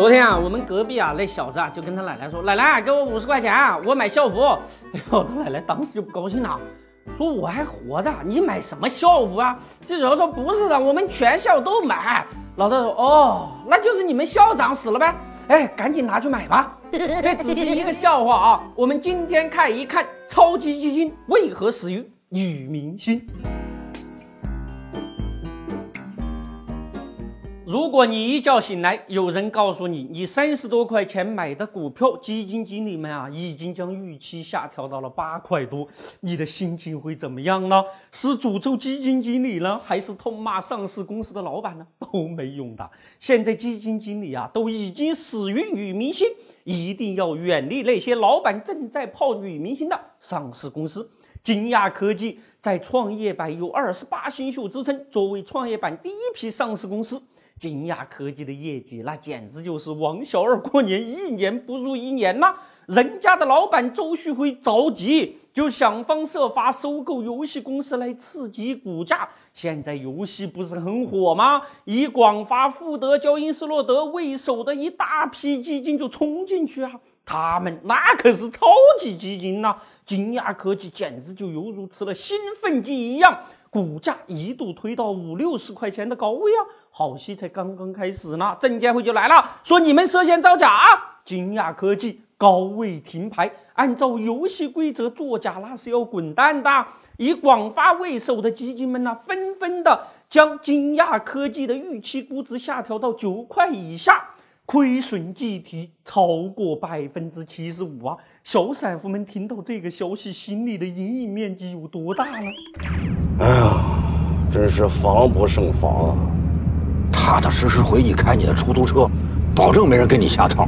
昨天啊，我们隔壁啊那小子啊就跟他奶奶说：“奶奶，给我五十块钱，我买校服。”哎呦，他奶奶当时就不高兴了，说：“我还活着，你买什么校服啊？”记者说：“不是的，我们全校都买。”老大说：“哦，那就是你们校长死了呗？哎，赶紧拿去买吧。”这只是一个笑话啊。我们今天看一看超级基金为何死于女明星。如果你一觉醒来，有人告诉你，你三十多块钱买的股票，基金经理们啊，已经将预期下调到了八块多，你的心情会怎么样呢？是诅咒基金经理呢，还是痛骂上市公司的老板呢？都没用的。现在基金经理啊，都已经死于女明星，一定要远离那些老板正在泡女明星的上市公司。金亚科技在创业板有二十八星宿之称，作为创业板第一批上市公司。金亚科技的业绩那简直就是王小二过年，一年不如一年呐！人家的老板周旭辉着急，就想方设法收购游戏公司来刺激股价。现在游戏不是很火吗？以广发、富德、交英斯洛德为首的一大批基金就冲进去啊！他们那可是超级基金呐！金亚科技简直就犹如吃了兴奋剂一样。股价一度推到五六十块钱的高位啊！好戏才刚刚开始呢，证监会就来了，说你们涉嫌造假啊！金亚科技高位停牌，按照游戏规则作假那是要滚蛋的。以广发为首的基金们呢，纷纷的将金亚科技的预期估值下调到九块以下，亏损计提超过百分之七十五啊！小散户们听到这个消息，心里的阴影面积有多大呢？哎呀，真是防不胜防啊！踏踏实实回去开你的出租车，保证没人跟你下套。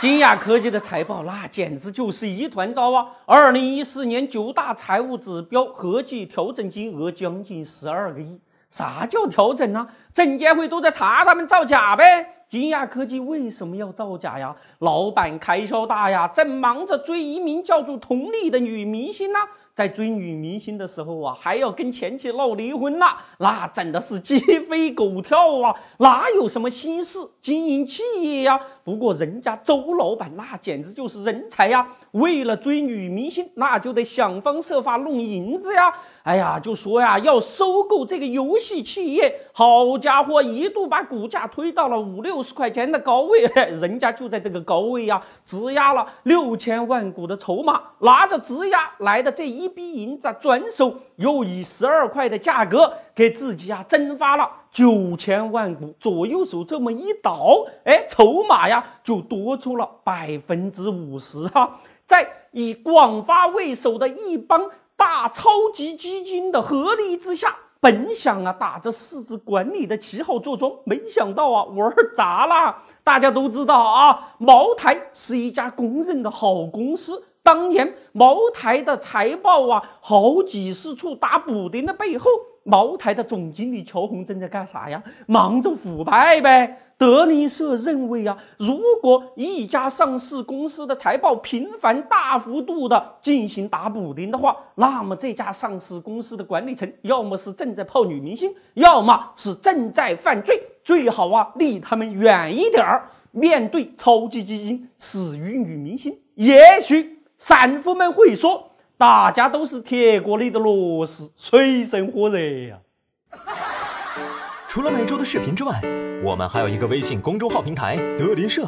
金亚科技的财报那简直就是一团糟啊！二零一四年九大财务指标合计调整金额将近十二个亿。啥叫调整呢？证监会都在查他们造假呗。金亚科技为什么要造假呀？老板开销大呀，正忙着追一名叫做佟丽的女明星呢。在追女明星的时候啊，还要跟前妻闹离婚呐，那真的是鸡飞狗跳啊！哪有什么心思经营企业呀？不过人家周老板那简直就是人才呀！为了追女明星，那就得想方设法弄银子呀！哎呀，就说呀，要收购这个游戏企业，好家伙，一度把股价推到了五六十块钱的高位，人家就在这个高位呀，质押了六千万股的筹码，拿着质押来的这一笔银子，转手又以十二块的价格给自己啊增发了九千万股，左右手这么一倒，哎，筹码呀就多出了百分之五十哈，在以广发为首的一帮。大超级基金的合力之下，本想啊打着市值管理的旗号坐庄，没想到啊玩砸了。大家都知道啊，茅台是一家公认的好公司。当年茅台的财报啊，好几十处打补丁的背后。茅台的总经理乔红正在干啥呀？忙着腐败呗。德林社认为啊，如果一家上市公司的财报频繁大幅度的进行打补丁的话，那么这家上市公司的管理层要么是正在泡女明星，要么是正在犯罪，最好啊离他们远一点儿。面对超级基金死于女明星，也许散户们会说。大家都是铁锅里的螺丝，水深火热呀。除了每周的视频之外，我们还有一个微信公众号平台“德林社”。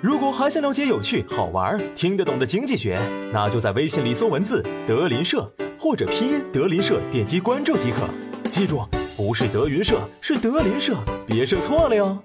如果还想了解有趣、好玩、听得懂的经济学，那就在微信里搜文字“德林社”或者拼音“德林社”，点击关注即可。记住，不是德云社，是德林社，别设错了哟。